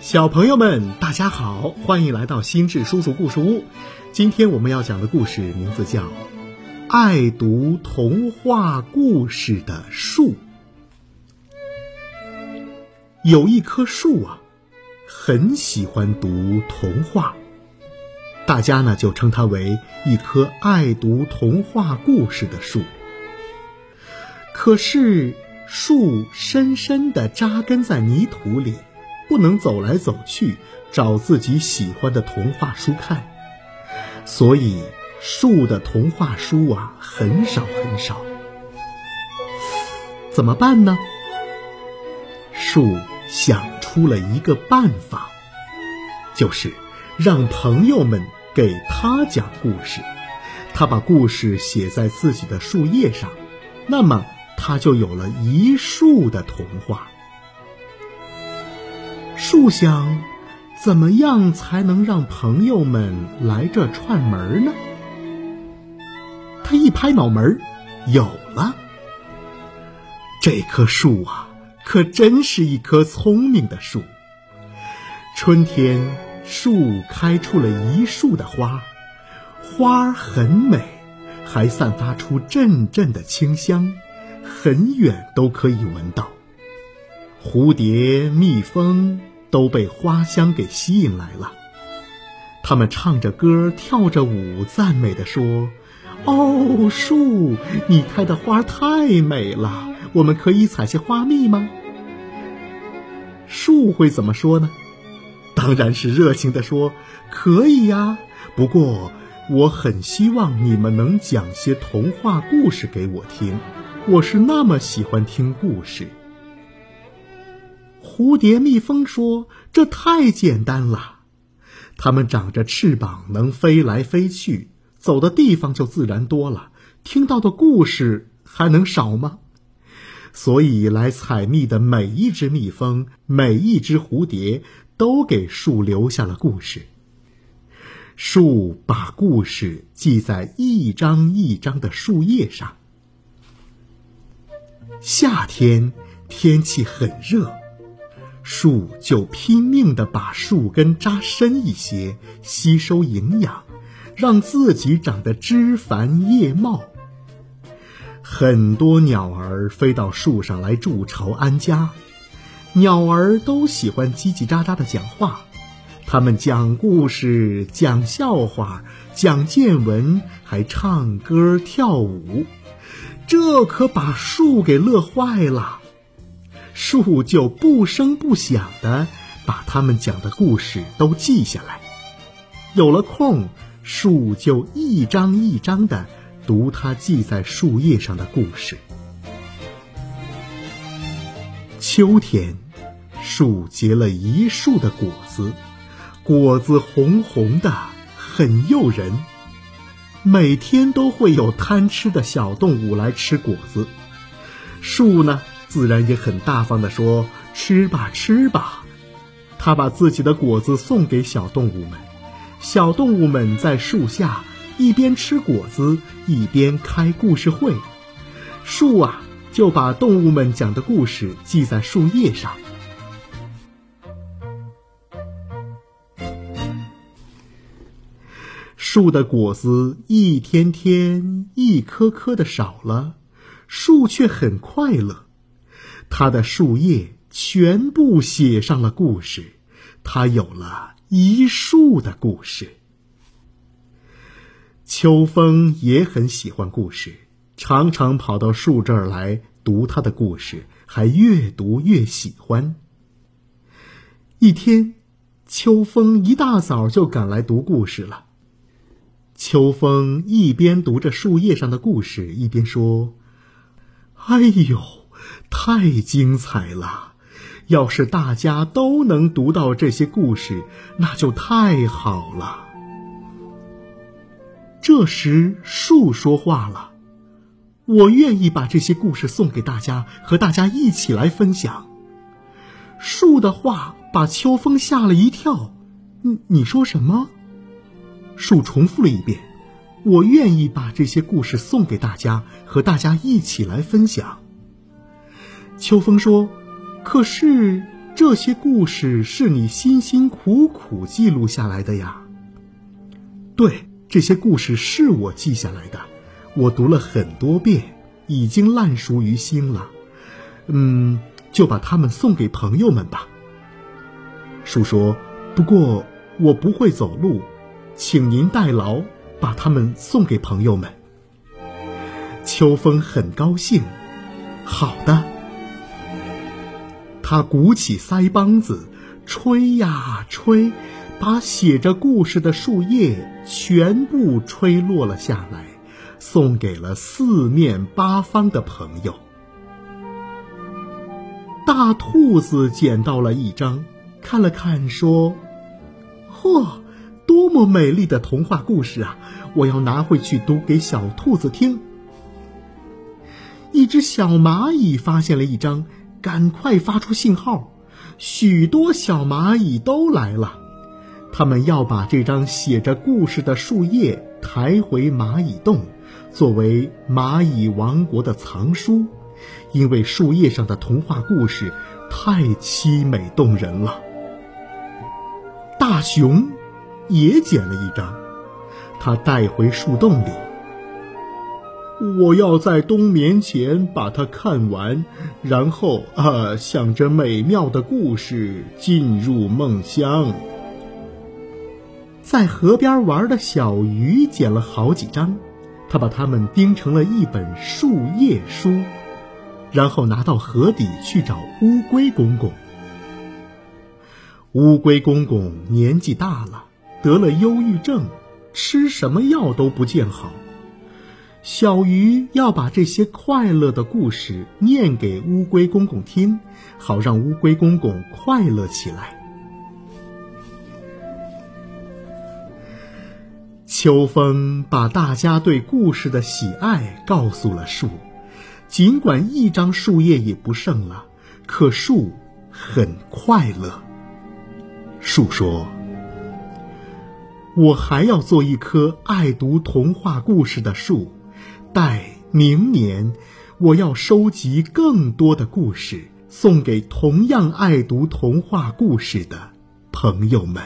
小朋友们，大家好，欢迎来到心智叔叔故事屋。今天我们要讲的故事名字叫《爱读童话故事的树》。有一棵树啊，很喜欢读童话，大家呢就称它为一棵爱读童话故事的树。可是，树深深地扎根在泥土里。不能走来走去找自己喜欢的童话书看，所以树的童话书啊很少很少。怎么办呢？树想出了一个办法，就是让朋友们给他讲故事。他把故事写在自己的树叶上，那么他就有了一树的童话。树想，怎么样才能让朋友们来这串门呢？他一拍脑门有了。这棵树啊，可真是一棵聪明的树。春天，树开出了一树的花，花很美，还散发出阵阵的清香，很远都可以闻到。蝴蝶、蜜蜂。都被花香给吸引来了，他们唱着歌，跳着舞，赞美地说：“哦，树，你开的花太美了，我们可以采些花蜜吗？”树会怎么说呢？当然是热情地说：“可以呀，不过我很希望你们能讲些童话故事给我听，我是那么喜欢听故事。”蝴蝶、蜜蜂说：“这太简单了，它们长着翅膀，能飞来飞去，走的地方就自然多了，听到的故事还能少吗？所以来采蜜的每一只蜜蜂、每一只蝴蝶，都给树留下了故事。树把故事记在一张一张的树叶上。夏天天气很热。”树就拼命地把树根扎深一些，吸收营养，让自己长得枝繁叶茂。很多鸟儿飞到树上来筑巢安家，鸟儿都喜欢叽叽喳喳的讲话，它们讲故事、讲笑话、讲见闻，还唱歌跳舞，这可把树给乐坏了。树就不声不响的把他们讲的故事都记下来，有了空，树就一张一张的读他记在树叶上的故事。秋天，树结了一树的果子，果子红红的，很诱人。每天都会有贪吃的小动物来吃果子，树呢？自然也很大方地说：“吃吧，吃吧。”他把自己的果子送给小动物们，小动物们在树下一边吃果子一边开故事会。树啊，就把动物们讲的故事记在树叶上。树的果子一天天、一颗颗的少了，树却很快乐。它的树叶全部写上了故事，它有了一树的故事。秋风也很喜欢故事，常常跑到树这儿来读他的故事，还越读越喜欢。一天，秋风一大早就赶来读故事了。秋风一边读着树叶上的故事，一边说：“哎呦！”太精彩了！要是大家都能读到这些故事，那就太好了。这时，树说话了：“我愿意把这些故事送给大家，和大家一起来分享。”树的话把秋风吓了一跳。“你你说什么？”树重复了一遍：“我愿意把这些故事送给大家，和大家一起来分享。”秋风说：“可是这些故事是你辛辛苦苦记录下来的呀。对，这些故事是我记下来的，我读了很多遍，已经烂熟于心了。嗯，就把它们送给朋友们吧。树说：“不过我不会走路，请您代劳，把它们送给朋友们。”秋风很高兴。好的。他鼓起腮帮子，吹呀吹，把写着故事的树叶全部吹落了下来，送给了四面八方的朋友。大兔子捡到了一张。看了看，说：“嚯，多么美丽的童话故事啊！我要拿回去读给小兔子听。”一只小蚂蚁发现了一张，赶快发出信号，许多小蚂蚁都来了。他们要把这张写着故事的树叶抬回蚂蚁洞，作为蚂蚁王国的藏书，因为树叶上的童话故事太凄美动人了。大熊也捡了一张，他带回树洞里。我要在冬眠前把它看完，然后啊，想着美妙的故事进入梦乡。在河边玩的小鱼捡了好几张，他把它们钉成了一本树叶书，然后拿到河底去找乌龟公公。乌龟公公年纪大了，得了忧郁症，吃什么药都不见好。小鱼要把这些快乐的故事念给乌龟公公听，好让乌龟公公快乐起来。秋风把大家对故事的喜爱告诉了树，尽管一张树叶也不剩了，可树很快乐。树说：“我还要做一棵爱读童话故事的树，待明年，我要收集更多的故事，送给同样爱读童话故事的朋友们。”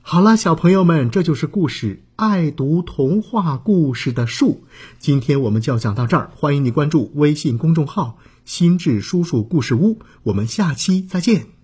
好了，小朋友们，这就是故事《爱读童话故事的树》。今天我们就要讲到这儿，欢迎你关注微信公众号“心智叔叔故事屋”，我们下期再见。